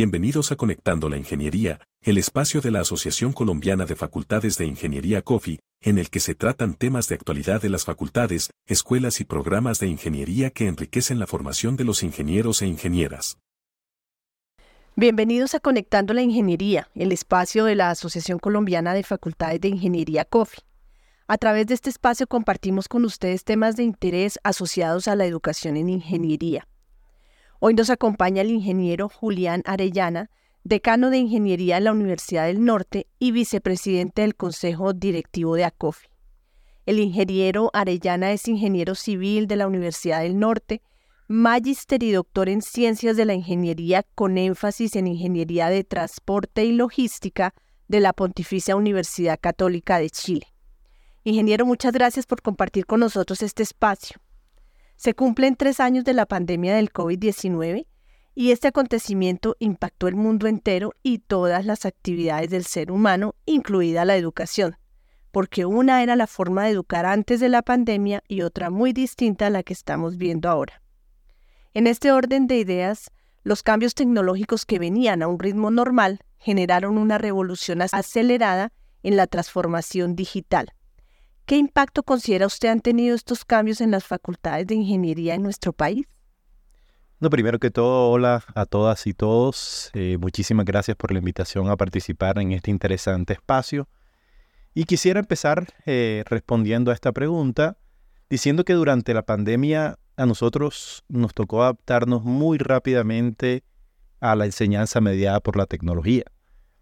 Bienvenidos a Conectando la Ingeniería, el espacio de la Asociación Colombiana de Facultades de Ingeniería COFI, en el que se tratan temas de actualidad de las facultades, escuelas y programas de ingeniería que enriquecen la formación de los ingenieros e ingenieras. Bienvenidos a Conectando la Ingeniería, el espacio de la Asociación Colombiana de Facultades de Ingeniería COFI. A través de este espacio compartimos con ustedes temas de interés asociados a la educación en ingeniería. Hoy nos acompaña el ingeniero Julián Arellana, decano de Ingeniería en la Universidad del Norte y vicepresidente del Consejo Directivo de ACOFI. El ingeniero Arellana es ingeniero civil de la Universidad del Norte, magíster y doctor en Ciencias de la Ingeniería con énfasis en Ingeniería de Transporte y Logística de la Pontificia Universidad Católica de Chile. Ingeniero, muchas gracias por compartir con nosotros este espacio. Se cumplen tres años de la pandemia del COVID-19 y este acontecimiento impactó el mundo entero y todas las actividades del ser humano, incluida la educación, porque una era la forma de educar antes de la pandemia y otra muy distinta a la que estamos viendo ahora. En este orden de ideas, los cambios tecnológicos que venían a un ritmo normal generaron una revolución acelerada en la transformación digital ¿Qué impacto considera usted han tenido estos cambios en las facultades de ingeniería en nuestro país? No, primero que todo, hola a todas y todos. Eh, muchísimas gracias por la invitación a participar en este interesante espacio. Y quisiera empezar eh, respondiendo a esta pregunta diciendo que durante la pandemia a nosotros nos tocó adaptarnos muy rápidamente a la enseñanza mediada por la tecnología.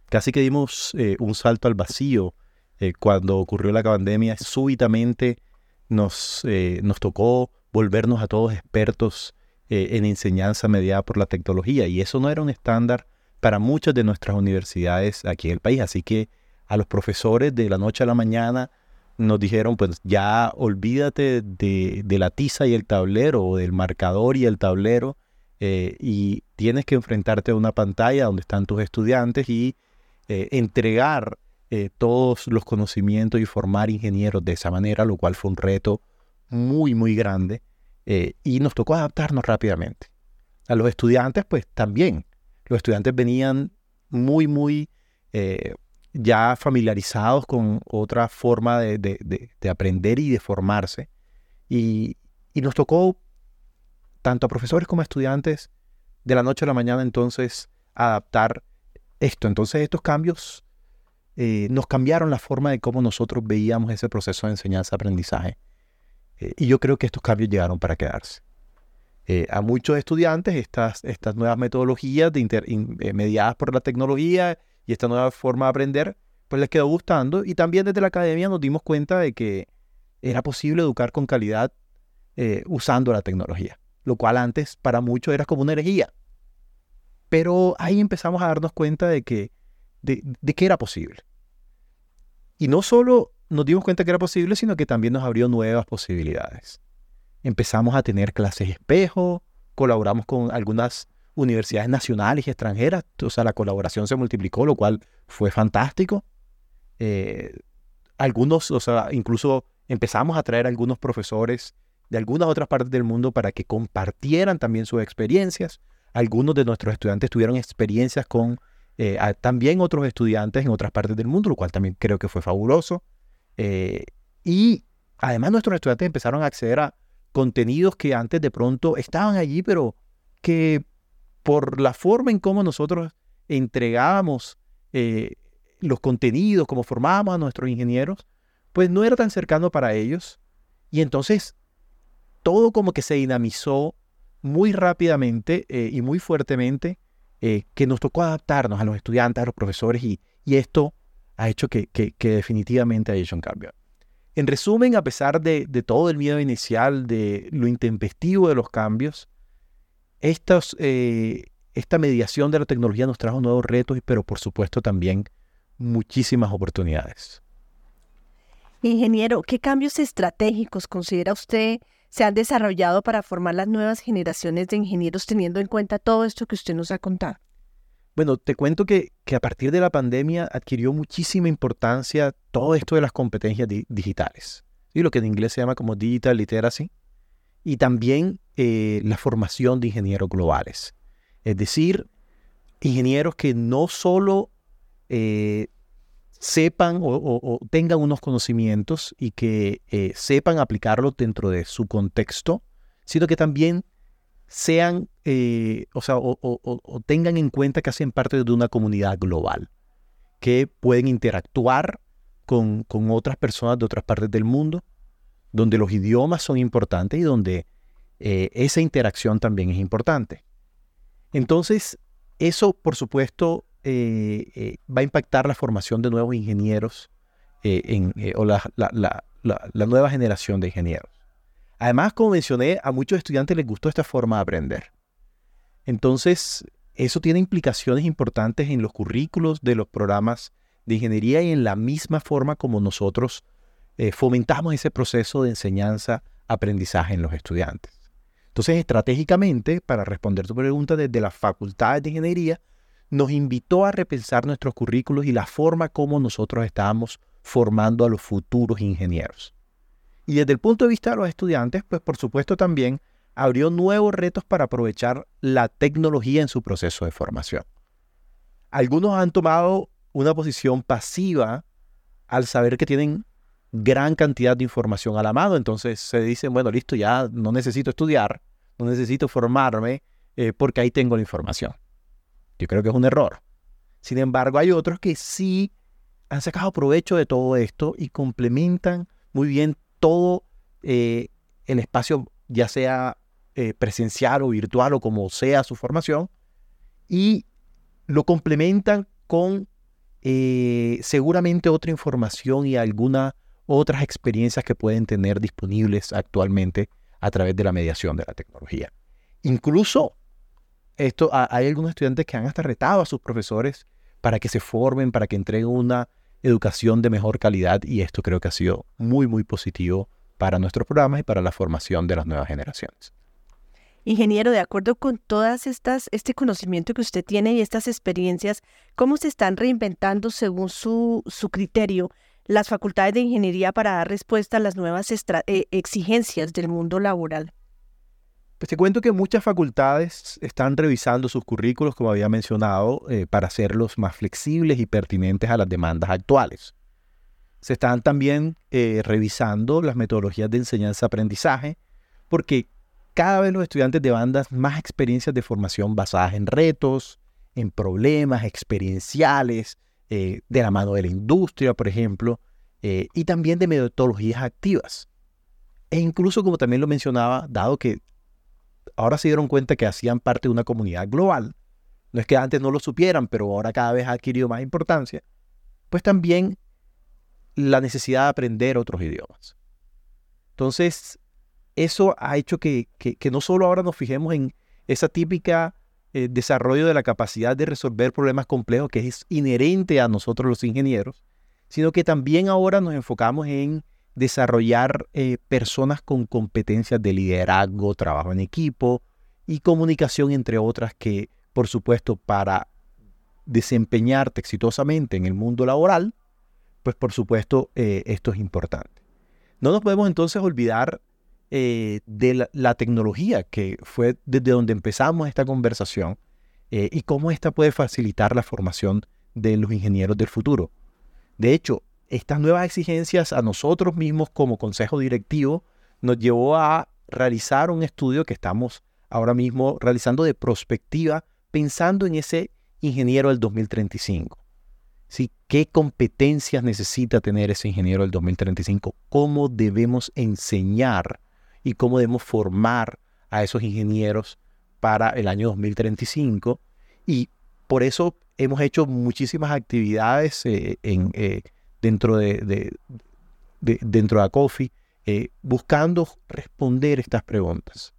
Casi que dimos eh, un salto al vacío eh, cuando ocurrió la pandemia, súbitamente nos, eh, nos tocó volvernos a todos expertos eh, en enseñanza mediada por la tecnología y eso no era un estándar para muchas de nuestras universidades aquí en el país. Así que a los profesores de la noche a la mañana nos dijeron, pues ya olvídate de, de la tiza y el tablero o del marcador y el tablero y tienes que enfrentarte a una pantalla donde están tus estudiantes y entregar eh, todos los conocimientos y formar ingenieros de esa manera, lo cual fue un reto muy, muy grande eh, y nos tocó adaptarnos rápidamente. A los estudiantes, pues también. Los estudiantes venían muy, muy eh, ya familiarizados con otra forma de, aprender y de formarse. Y, y nos tocó, tanto a profesores como a estudiantes, de la noche a la mañana entonces adaptar esto. Entonces estos cambios eh, nos cambiaron la forma de cómo nosotros veíamos ese proceso de enseñanza-aprendizaje. Eh, y yo creo que estos cambios llegaron para quedarse. Eh, a muchos estudiantes estas, estas nuevas metodologías de mediadas por la tecnología y esta nueva forma de aprender, pues les quedó gustando. Y también desde la academia nos dimos cuenta de que era posible educar con calidad usando la tecnología, lo cual antes para muchos era como una herejía. Pero ahí empezamos a darnos cuenta de que de, de era posible. Y no solo nos dimos cuenta que era posible, sino que también nos abrió nuevas posibilidades. Empezamos a tener clases espejo, colaboramos con algunas universidades nacionales y extranjeras, o sea, la colaboración se multiplicó, lo cual fue fantástico. Eh, algunos, o sea, incluso empezamos a traer algunos profesores de algunas otras partes del mundo para que compartieran también sus experiencias. Algunos de nuestros estudiantes tuvieron experiencias con eh, también otros estudiantes en otras partes del mundo, lo cual también creo que fue fabuloso. Eh, y además nuestros estudiantes empezaron a acceder a contenidos que antes de pronto estaban allí, pero que por la forma en cómo nosotros entregábamos eh, los contenidos, como formábamos a nuestros ingenieros, pues no era tan cercano para ellos. Y entonces todo como que se dinamizó muy rápidamente y muy fuertemente eh, que nos tocó adaptarnos a los estudiantes, a los profesores, y, esto ha hecho que, definitivamente haya hecho un cambio. En resumen, a pesar de, todo el miedo inicial, de lo intempestivo de los cambios, eh, esta mediación de la tecnología nos trajo nuevos retos, pero por supuesto también muchísimas oportunidades. Ingeniero, ¿qué cambios estratégicos considera usted se han desarrollado para formar las nuevas generaciones de ingenieros teniendo en cuenta todo esto que usted nos ha contado? Bueno, te cuento que, a partir de la pandemia adquirió muchísima importancia todo esto de las competencias digitales, y lo que en inglés se llama como digital literacy, y también eh, la formación de ingenieros globales. Es decir, ingenieros que no solo eh, sepan o, tengan unos conocimientos y que eh, sepan aplicarlos dentro de su contexto, sino que también sean, eh, o sea, o, tengan en cuenta que hacen parte de una comunidad global, que pueden interactuar con, con otras personas de otras partes del mundo, donde los idiomas son importantes y donde eh, esa interacción también es importante. Entonces, eso, por supuesto, eh, va a impactar la formación de nuevos ingenieros en, o la, la nueva generación de ingenieros. Además, como mencioné, a muchos estudiantes les gustó esta forma de aprender. Entonces, eso tiene implicaciones importantes en los currículos de los programas de ingeniería y en la misma forma como nosotros eh, fomentamos ese proceso de enseñanza-aprendizaje en los estudiantes. Entonces, estratégicamente, para responder tu pregunta, desde las facultades de ingeniería, nos invitó a repensar nuestros currículos y la forma como nosotros estábamos formando a los futuros ingenieros. Y desde el punto de vista de los estudiantes, pues por supuesto también abrió nuevos retos para aprovechar la tecnología en su proceso de formación. Algunos han tomado una posición pasiva al saber que tienen gran cantidad de información a la mano, entonces se dicen, bueno, listo, ya no necesito estudiar, no necesito formarme eh, porque ahí tengo la información. Yo creo que es un error. Sin embargo, hay otros que sí han sacado provecho de todo esto y complementan muy bien todo eh, el espacio, ya sea eh, presencial o virtual o como sea su formación, y lo complementan con eh, seguramente otra información y algunas otras experiencias que pueden tener disponibles actualmente a través de la mediación de la tecnología. Incluso esto, hay algunos estudiantes que han hasta retado a sus profesores para que se formen, para que entreguen una educación de mejor calidad y esto creo que ha sido muy, muy positivo para nuestros programas y para la formación de las nuevas generaciones. Ingeniero, de acuerdo con todas estas, este conocimiento que usted tiene y estas experiencias, ¿cómo se están reinventando según su, su criterio las facultades de ingeniería para dar respuesta a las nuevas eh, exigencias del mundo laboral? Pues te cuento que muchas facultades están revisando sus currículos, como había mencionado, eh, para hacerlos más flexibles y pertinentes a las demandas actuales. Se están también eh, revisando las metodologías de enseñanza-aprendizaje, porque cada vez los estudiantes demandan más experiencias de formación basadas en retos, en problemas experienciales, eh, de la mano de la industria, por ejemplo, y también de metodologías activas. E incluso, como también lo mencionaba, dado que ahora se dieron cuenta que hacían parte de una comunidad global. No es que antes no lo supieran, pero ahora cada vez ha adquirido más importancia. Pues también la necesidad de aprender otros idiomas. Entonces, eso ha hecho que, no solo ahora nos fijemos en esa típica eh, desarrollo de la capacidad de resolver problemas complejos que es inherente a nosotros los ingenieros, sino que también ahora nos enfocamos en desarrollar eh, personas con competencias de liderazgo, trabajo en equipo y comunicación, entre otras, que por supuesto para desempeñarte exitosamente en el mundo laboral, pues por supuesto eh, esto es importante. No nos podemos entonces olvidar eh, de la, tecnología, que fue desde donde empezamos esta conversación, y cómo esta puede facilitar la formación de los ingenieros del futuro. De hecho, estas nuevas exigencias a nosotros mismos como consejo directivo nos llevó a realizar un estudio que estamos ahora mismo realizando de prospectiva pensando en ese ingeniero del 2035. ¿Sí? ¿Qué competencias necesita tener ese ingeniero del 2035? ¿Cómo debemos enseñar y cómo debemos formar a esos ingenieros para el año 2035? Y por eso hemos hecho muchísimas actividades eh, en, eh, dentro de, dentro de ACOFI, eh, buscando responder estas preguntas.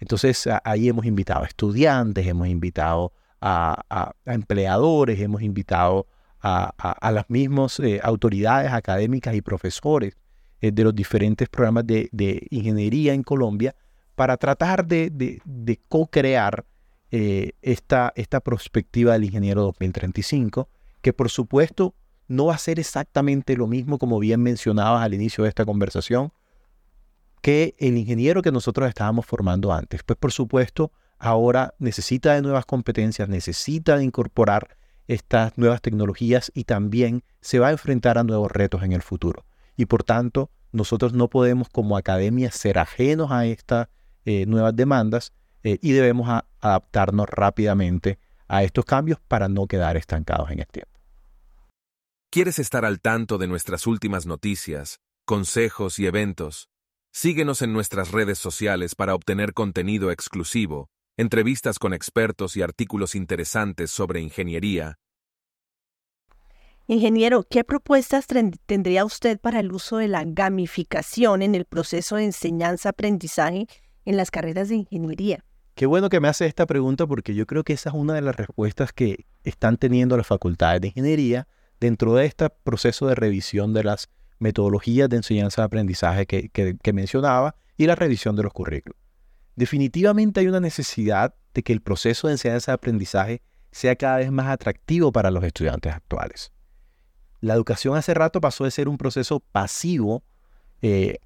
Entonces ahí hemos invitado a estudiantes, hemos invitado a, empleadores, hemos invitado a, las mismas eh, autoridades académicas y profesores eh, de los diferentes programas de, ingeniería en Colombia para tratar de, co-crear esta, esta perspectiva del ingeniero 2035, que por supuesto no va a ser exactamente lo mismo, como bien mencionabas al inicio de esta conversación, que el ingeniero que nosotros estábamos formando antes. Pues por supuesto, ahora necesita de nuevas competencias, necesita de incorporar estas nuevas tecnologías y también se va a enfrentar a nuevos retos en el futuro. Y por tanto, nosotros no podemos como academia ser ajenos a estas eh, nuevas demandas eh, y debemos adaptarnos rápidamente a estos cambios para no quedar estancados en el tiempo. ¿Quieres estar al tanto de nuestras últimas noticias, consejos y eventos? Síguenos en nuestras redes sociales para obtener contenido exclusivo, entrevistas con expertos y artículos interesantes sobre ingeniería. Ingeniero, ¿qué propuestas tendría usted para el uso de la gamificación en el proceso de enseñanza-aprendizaje en las carreras de ingeniería? Qué bueno que me hace esta pregunta porque yo creo que esa es una de las respuestas que están teniendo las facultades de ingeniería dentro de este proceso de revisión de las metodologías de enseñanza-aprendizaje que, que mencionaba y la revisión de los currículos. Definitivamente hay una necesidad de que el proceso de enseñanza-aprendizaje sea cada vez más atractivo para los estudiantes actuales. La educación hace rato pasó de ser un proceso pasivo eh,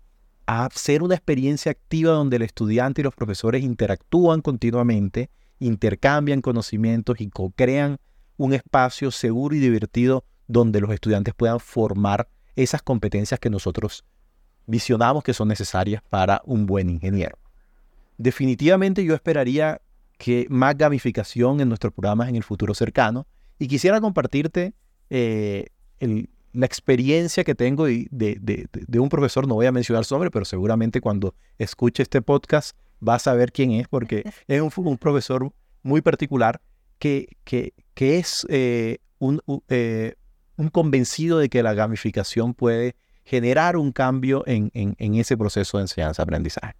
a ser una experiencia activa donde el estudiante y los profesores interactúan continuamente, intercambian conocimientos y co-crean un espacio seguro y divertido donde los estudiantes puedan formar esas competencias que nosotros visionamos que son necesarias para un buen ingeniero. Definitivamente yo esperaría que más gamificación en nuestros programas en el futuro cercano y quisiera compartirte eh, la experiencia que tengo de, de, un profesor, no voy a mencionar su nombre, pero seguramente cuando escuche este podcast vas a saber quién es, porque es un, profesor muy particular que, que, que es eh, un, eh, un, convencido de que la gamificación puede generar un cambio en, en, en ese proceso de enseñanza-aprendizaje.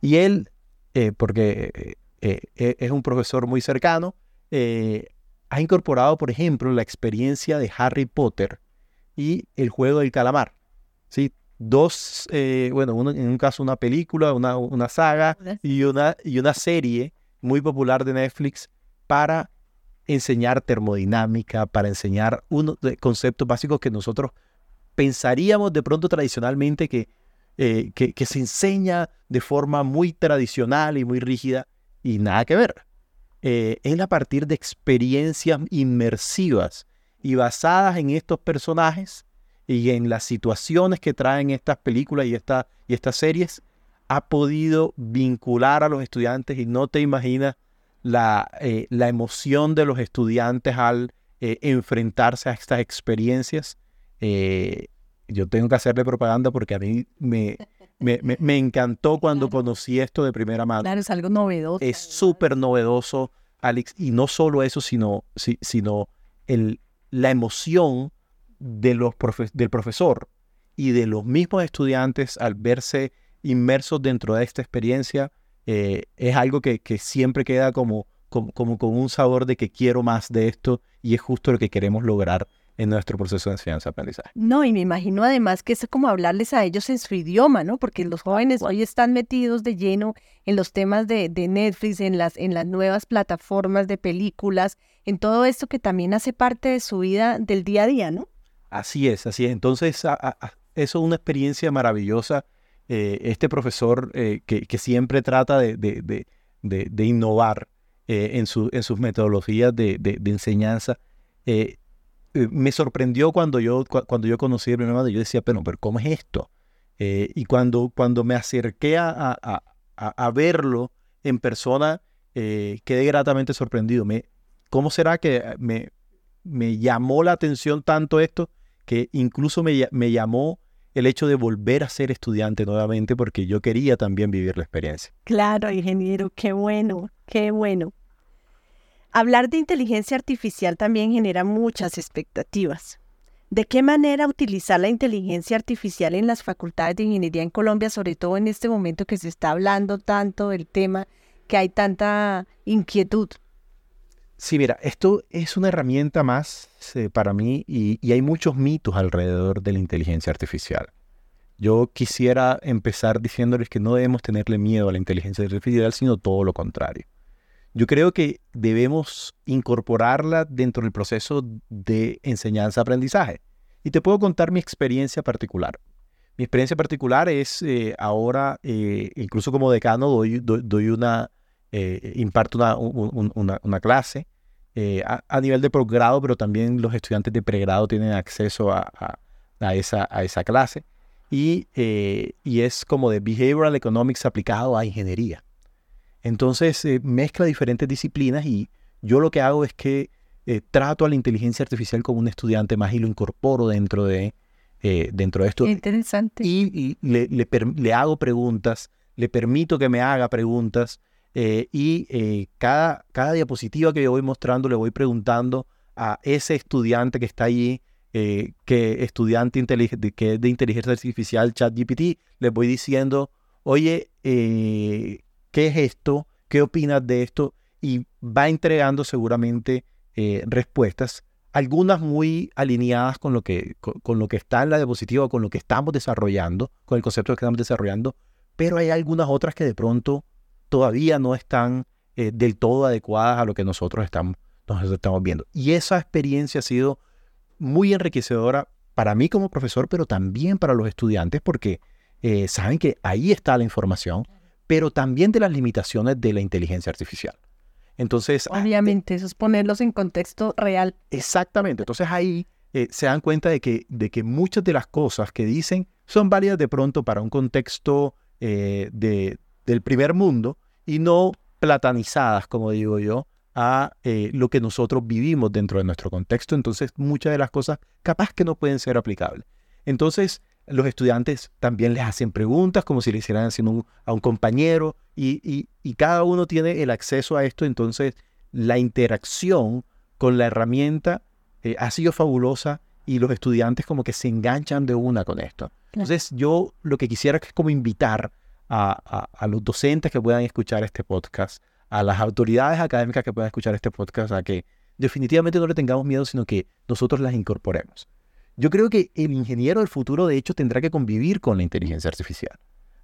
Y él, eh, porque es un profesor muy cercano, ha incorporado, por ejemplo, la experiencia de Harry Potter y el juego del calamar. ¿sí? Dos, eh, bueno, en un caso una película, una, una saga y una, y una serie muy popular de Netflix para enseñar termodinámica, para enseñar unos conceptos básicos que nosotros pensaríamos de pronto tradicionalmente que, eh, que, que se enseña de forma muy tradicional y muy rígida y nada que ver. Eh, es a partir de experiencias inmersivas y basadas en estos personajes y en las situaciones que traen estas películas y, y estas series, ha podido vincular a los estudiantes y no te imaginas la, eh, la emoción de los estudiantes al eh, enfrentarse a estas experiencias. yo tengo que hacerle propaganda porque a mí me, me, encantó cuando conocí esto de primera mano. Claro, es algo novedoso. Es súper novedoso, Alex, y no solo eso, sino, sino el, la emoción de los del profesor y de los mismos estudiantes al verse inmersos dentro de esta experiencia, eh, es algo que, que siempre queda como, como, como con un sabor de que quiero más de esto y es justo lo que queremos lograr en nuestro proceso de enseñanza-aprendizaje. No, y me imagino además que es como hablarles a ellos en su idioma, ¿no? Porque los jóvenes hoy están metidos de lleno en los temas de, Netflix, en las, en las nuevas plataformas de películas, en todo esto que también hace parte de su vida del día a día, ¿no? Así es, así es. Entonces, eso es una experiencia maravillosa. Eh, este profesor eh, que, siempre trata de, innovar eh, en, su, en sus metodologías de, enseñanza, me sorprendió cuando yo, cuando yo conocí a mi hermano, yo decía, pero, pero ¿cómo es esto? Y cuando, cuando me acerqué a, verlo en persona, quedé gratamente sorprendido. Me, ¿Cómo será que me, llamó la atención tanto esto que incluso me llamó el hecho de volver a ser estudiante nuevamente porque yo quería también vivir la experiencia. Claro, ingeniero, qué bueno, qué bueno. Hablar de inteligencia artificial también genera muchas expectativas. ¿De qué manera utilizar la inteligencia artificial en las facultades de ingeniería en Colombia, sobre todo en este momento que se está hablando tanto del tema, que hay tanta inquietud? Sí, mira, esto es una herramienta más eh, para mí y, hay muchos mitos alrededor de la inteligencia artificial. Yo quisiera empezar diciéndoles que no debemos tenerle miedo a la inteligencia artificial, sino todo lo contrario. Yo creo que debemos incorporarla dentro del proceso de enseñanza-aprendizaje. Y te puedo contar mi experiencia particular. Mi experiencia particular es eh, ahora, eh, incluso como decano, doy, doy, una, imparto una, clase a, nivel de posgrado, pero también los estudiantes de pregrado tienen acceso a, esa, a esa clase. Y, y, es como de Behavioral Economics aplicado a ingeniería. Entonces mezcla diferentes disciplinas y yo lo que hago es que trato a la inteligencia artificial como un estudiante más y lo incorporo dentro de, eh, dentro de esto. Interesante. Y, le, le, hago preguntas, le permito que me haga preguntas eh, y eh, cada, cada diapositiva que yo voy mostrando le voy preguntando a ese estudiante que está allí, que estudiante que de inteligencia artificial, ChatGPT, le voy diciendo, oye, ¿qué es esto? ¿Qué opinas de esto? Y va entregando seguramente respuestas algunas muy alineadas con lo que, con, lo que está en la diapositiva, con lo que estamos desarrollando, con el concepto que estamos desarrollando, pero hay algunas otras que de pronto todavía no están eh, del todo adecuadas a lo que nosotros estamos, nosotros estamos viendo. Y esa experiencia ha sido muy enriquecedora para mí como profesor, pero también para los estudiantes, porque eh, saben que ahí está la información, pero también de las limitaciones de la inteligencia artificial. Entonces... Ah, Obviamente, eso es ponerlos en contexto real. Exactamente. Entonces ahí eh, se dan cuenta de que, de que muchas de las cosas que dicen son válidas de pronto para un contexto eh, de, del primer mundo y no platanizadas, como digo yo, a eh, lo que nosotros vivimos dentro de nuestro contexto. Entonces, muchas de las cosas capaz que no pueden ser aplicables. Entonces, los estudiantes también les hacen preguntas como si le hicieran haciendo a un compañero y, cada uno tiene el acceso a esto, entonces la interacción con la herramienta eh, ha sido fabulosa y los estudiantes como que se enganchan de una con esto. Entonces yo lo que quisiera es como invitar a, a, los docentes que puedan escuchar este podcast, a las autoridades académicas que puedan escuchar este podcast, a que definitivamente no le tengamos miedo, sino que nosotros las incorporemos. Yo creo que el ingeniero del futuro, de hecho, tendrá que convivir con la inteligencia artificial.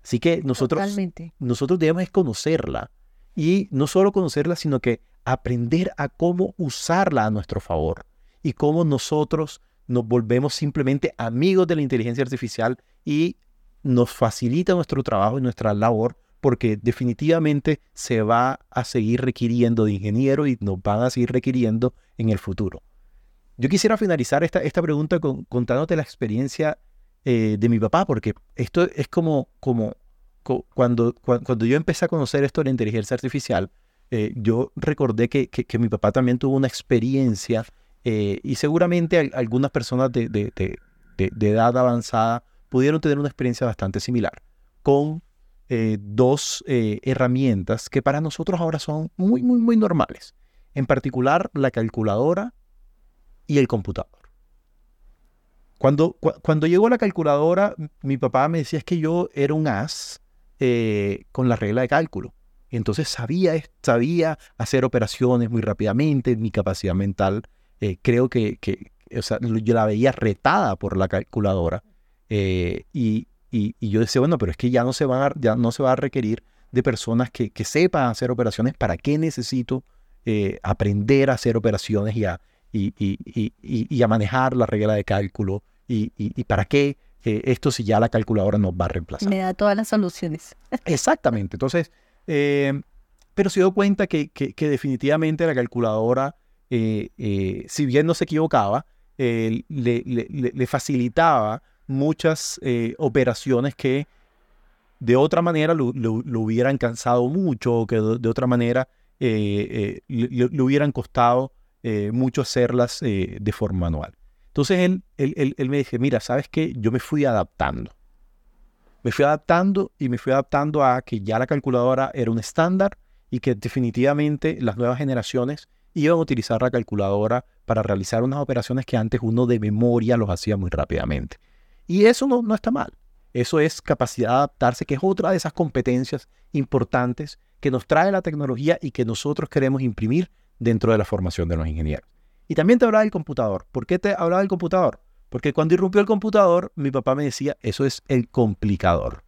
Así que nosotros, nosotros debemos conocerla y no solo conocerla, sino que aprender a cómo usarla a nuestro favor y cómo nosotros nos volvemos simplemente amigos de la inteligencia artificial y nos facilita nuestro trabajo y nuestra labor porque definitivamente se va a seguir requiriendo de ingenieros y nos van a seguir requiriendo en el futuro. Yo quisiera finalizar esta, esta pregunta contándote la experiencia eh, de mi papá, porque esto es como, como cuando, cuando yo empecé a conocer esto de la inteligencia artificial, eh, yo recordé que, que, mi papá también tuvo una experiencia eh, y seguramente algunas personas de, de, de, edad avanzada pudieron tener una experiencia bastante similar con dos herramientas que para nosotros ahora son muy, muy, muy normales. En particular, la calculadora y el computador. Cuando, cuando llegó la calculadora, mi papá me decía es que yo era un as eh, con la regla de cálculo. Entonces sabía, sabía hacer operaciones muy rápidamente, mi capacidad mental eh, creo que, que yo la veía retada por la calculadora. Eh, y, yo decía, bueno, pero es que ya no se va a, ya no se va a requerir de personas que, que sepan hacer operaciones. ¿Para qué necesito aprender a hacer operaciones y a, y, a manejar la regla de cálculo y, para qué esto si ya la calculadora nos va a reemplazar. Me da todas las soluciones. Exactamente. Entonces, eh, pero se dio cuenta que, definitivamente la calculadora, eh, eh, si bien no se equivocaba, le, facilitaba muchas operaciones que de otra manera lo, hubieran cansado mucho o que de, otra manera le, hubieran costado eh, mucho hacerlas eh, de forma manual. Entonces él, él, él, me dice, mira, ¿sabes qué? Yo me fui adaptando. Me fui adaptando y me fui adaptando a que ya la calculadora era un estándar y que definitivamente las nuevas generaciones iban a utilizar la calculadora para realizar unas operaciones que antes uno de memoria los hacía muy rápidamente. Y eso no, no está mal. Eso es capacidad de adaptarse, que es otra de esas competencias importantes que nos trae la tecnología y que nosotros queremos imprimir dentro de la formación de los ingenieros. Y también te hablaba del computador. ¿Por qué te hablaba del computador? Porque cuando irrumpió el computador, mi papá me decía, eso es el complicador.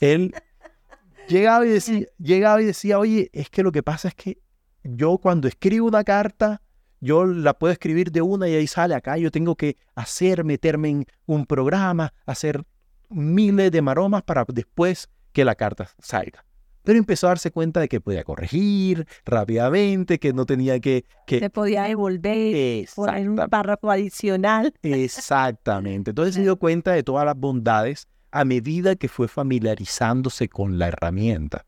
Él llegaba y decía, llegaba y decía, oye, es que lo que pasa es que yo cuando escribo una carta, yo la puedo escribir de una y ahí sale acá, yo tengo que hacer, meterme en un programa, hacer miles de maromas para después que la carta salga. pero empezó a darse cuenta de que podía corregir rápidamente, que no tenía que... que... Se podía devolver, poner un párrafo adicional. Exactamente. Entonces se dio cuenta de todas las bondades a medida que fue familiarizándose con la herramienta.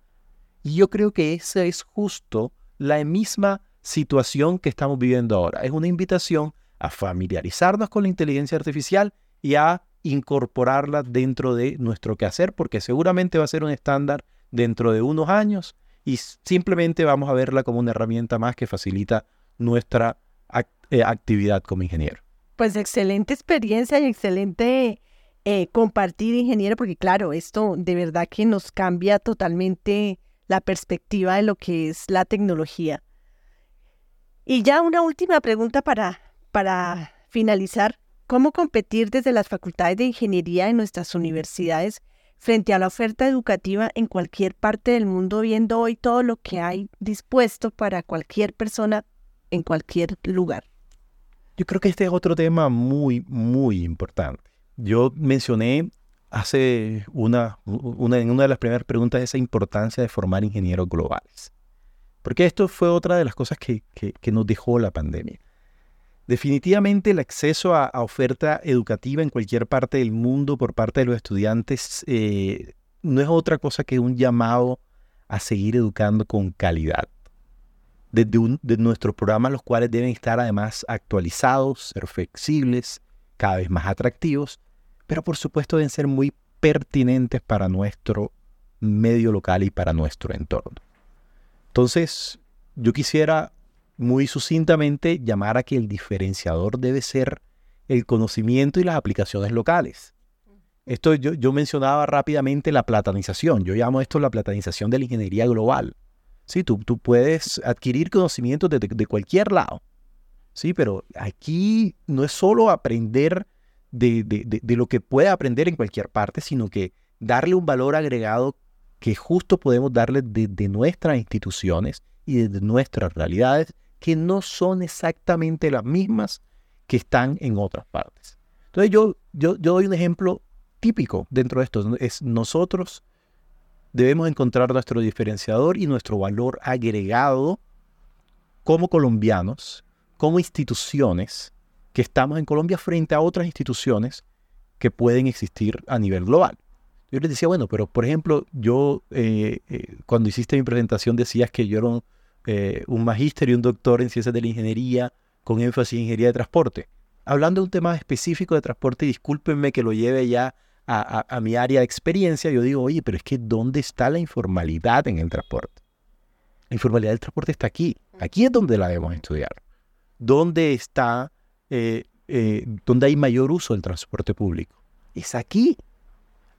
Y yo creo que esa es justo la misma situación que estamos viviendo ahora. Es una invitación a familiarizarnos con la inteligencia artificial y a incorporarla dentro de nuestro quehacer, porque seguramente va a ser un estándar dentro de unos años y simplemente vamos a verla como una herramienta más que facilita nuestra eh, actividad como ingeniero. Pues excelente experiencia y excelente eh, compartir, ingeniero, porque claro, esto de verdad que nos cambia totalmente la perspectiva de lo que es la tecnología. Y ya una última pregunta para, para finalizar. ¿Cómo competir desde las facultades de ingeniería en nuestras universidades frente a la oferta educativa en cualquier parte del mundo, viendo hoy todo lo que hay dispuesto para cualquier persona en cualquier lugar? Yo creo que este es otro tema muy, muy importante. Yo mencioné hace una, una, en una de las primeras preguntas esa importancia de formar ingenieros globales. Porque esto fue otra de las cosas que, nos dejó la pandemia. Definitivamente el acceso a, oferta educativa en cualquier parte del mundo por parte de los estudiantes eh, no es otra cosa que un llamado a seguir educando con calidad. Desde de nuestros programas, los cuales deben estar además actualizados, ser flexibles, cada vez más atractivos, pero por supuesto deben ser muy pertinentes para nuestro medio local y para nuestro entorno. Entonces, yo quisiera muy sucintamente llamar a que el diferenciador debe ser el conocimiento y las aplicaciones locales. Esto yo, yo mencionaba rápidamente la platanización. Yo llamo esto la platanización de la ingeniería global. Sí, tú, tú puedes adquirir conocimientos de, de, cualquier lado. Sí, pero aquí no es solo aprender de, de, lo que puede aprender en cualquier parte, sino que darle un valor agregado que justo podemos darle desde nuestras instituciones y desde nuestras realidades que no son exactamente las mismas que están en otras partes. Entonces yo, yo, doy un ejemplo típico dentro de esto. Es nosotros debemos encontrar nuestro diferenciador y nuestro valor agregado como colombianos, como instituciones que estamos en Colombia frente a otras instituciones que pueden existir a nivel global. Yo les decía, bueno, pero por ejemplo, yo eh, eh, cuando hiciste mi presentación decías que yo era un, eh, un magíster y un doctor en ciencias de la ingeniería con énfasis en ingeniería de transporte. Hablando de un tema específico de transporte, discúlpenme que lo lleve ya a, mi área de experiencia, yo digo, oye, pero es que ¿dónde está la informalidad en el transporte? La informalidad del transporte está aquí. Aquí es donde la debemos estudiar. ¿Dónde está, eh, dónde hay mayor uso del transporte público? Es aquí.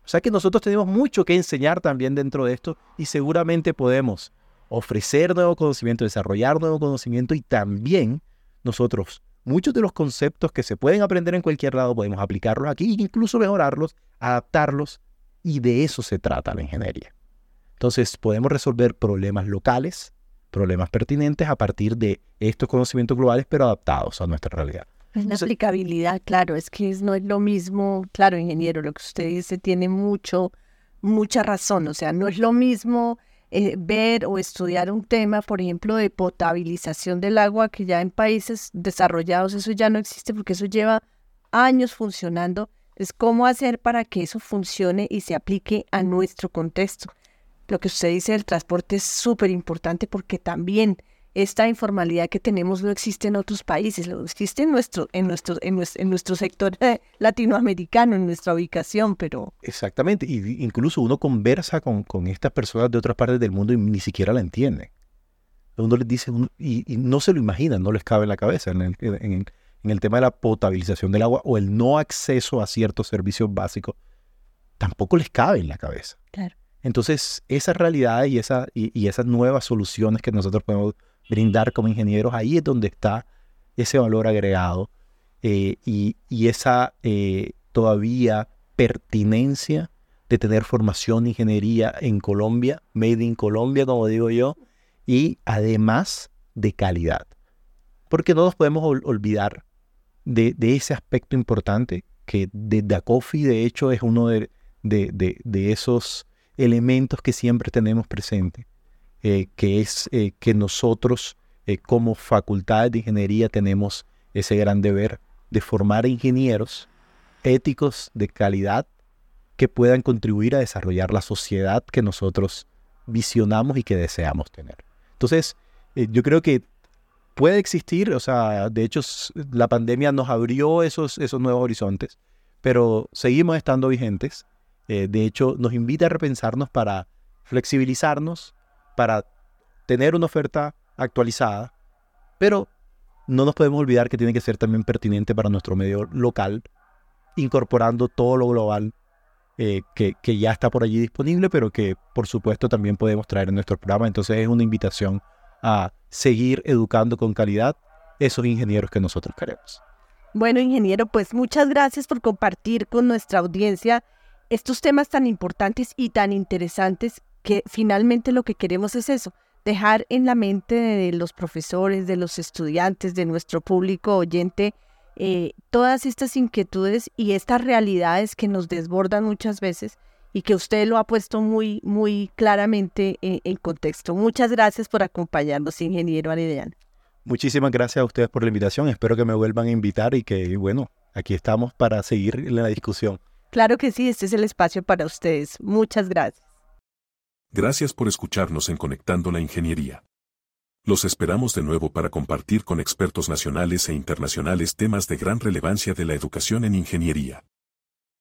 O sea que nosotros tenemos mucho que enseñar también dentro de esto y seguramente podemos ofrecer nuevo conocimiento, desarrollar nuevo conocimiento y también nosotros muchos de los conceptos que se pueden aprender en cualquier lado podemos aplicarlos aquí e incluso mejorarlos, adaptarlos y de eso se trata la ingeniería. Entonces podemos resolver problemas locales, problemas pertinentes a partir de estos conocimientos globales pero adaptados a nuestra realidad. La aplicabilidad, claro, es que no es lo mismo, claro, ingeniero, lo que usted dice tiene mucho, mucha razón, o sea, no es lo mismo eh, ver o estudiar un tema, por ejemplo, de potabilización del agua, que ya en países desarrollados eso ya no existe porque eso lleva años funcionando, es cómo hacer para que eso funcione y se aplique a nuestro contexto. Lo que usted dice del transporte es súper importante porque también esta informalidad que tenemos no existe en otros países, lo existe en nuestro, en nuestro, en nuestro, sector eh, latinoamericano, en nuestra ubicación, pero... Exactamente, y incluso uno conversa con, con estas personas de otras partes del mundo y ni siquiera la entiende. Uno les dice, y, no se lo imaginan, no les cabe en la cabeza en el, en, el tema de la potabilización del agua o el no acceso a ciertos servicios básicos, tampoco les cabe en la cabeza. Claro. Entonces, esa realidad y, esa, y esas nuevas soluciones que nosotros podemos brindar como ingenieros, ahí es donde está ese valor agregado eh, y, esa eh, todavía pertinencia de tener formación de ingeniería en Colombia, made in Colombia, como digo yo, y además de calidad. Porque no nos podemos olvidar de, ese aspecto importante que desde ACOFI, de hecho, es uno de, de, esos elementos que siempre tenemos presente, eh, que es eh, que nosotros eh, como facultad de ingeniería tenemos ese gran deber de formar ingenieros éticos de calidad que puedan contribuir a desarrollar la sociedad que nosotros visionamos y que deseamos tener. Entonces, yo creo que puede existir, o sea, de hecho la pandemia nos abrió esos, esos nuevos horizontes, pero seguimos estando vigentes. Eh, de hecho, nos invita a repensarnos para flexibilizarnos, para tener una oferta actualizada, pero no nos podemos olvidar que tiene que ser también pertinente para nuestro medio local, incorporando todo lo global eh, que, que, ya está por allí disponible, pero que por supuesto también podemos traer en nuestro programa. Entonces es una invitación a seguir educando con calidad esos ingenieros que nosotros queremos. Bueno, ingeniero, pues muchas gracias por compartir con nuestra audiencia estos temas tan importantes y tan interesantes que finalmente lo que queremos es eso, dejar en la mente de los profesores, de los estudiantes, de nuestro público oyente, eh, todas estas inquietudes y estas realidades que nos desbordan muchas veces y que usted lo ha puesto muy, muy claramente en, contexto. Muchas gracias por acompañarnos, ingeniero Aridian. Muchísimas gracias a ustedes por la invitación. Espero que me vuelvan a invitar y que, bueno, aquí estamos para seguir en la discusión. Claro que sí, este es el espacio para ustedes. Muchas gracias. Gracias por escucharnos en Conectando la Ingeniería. Los esperamos de nuevo para compartir con expertos nacionales e internacionales temas de gran relevancia de la educación en ingeniería.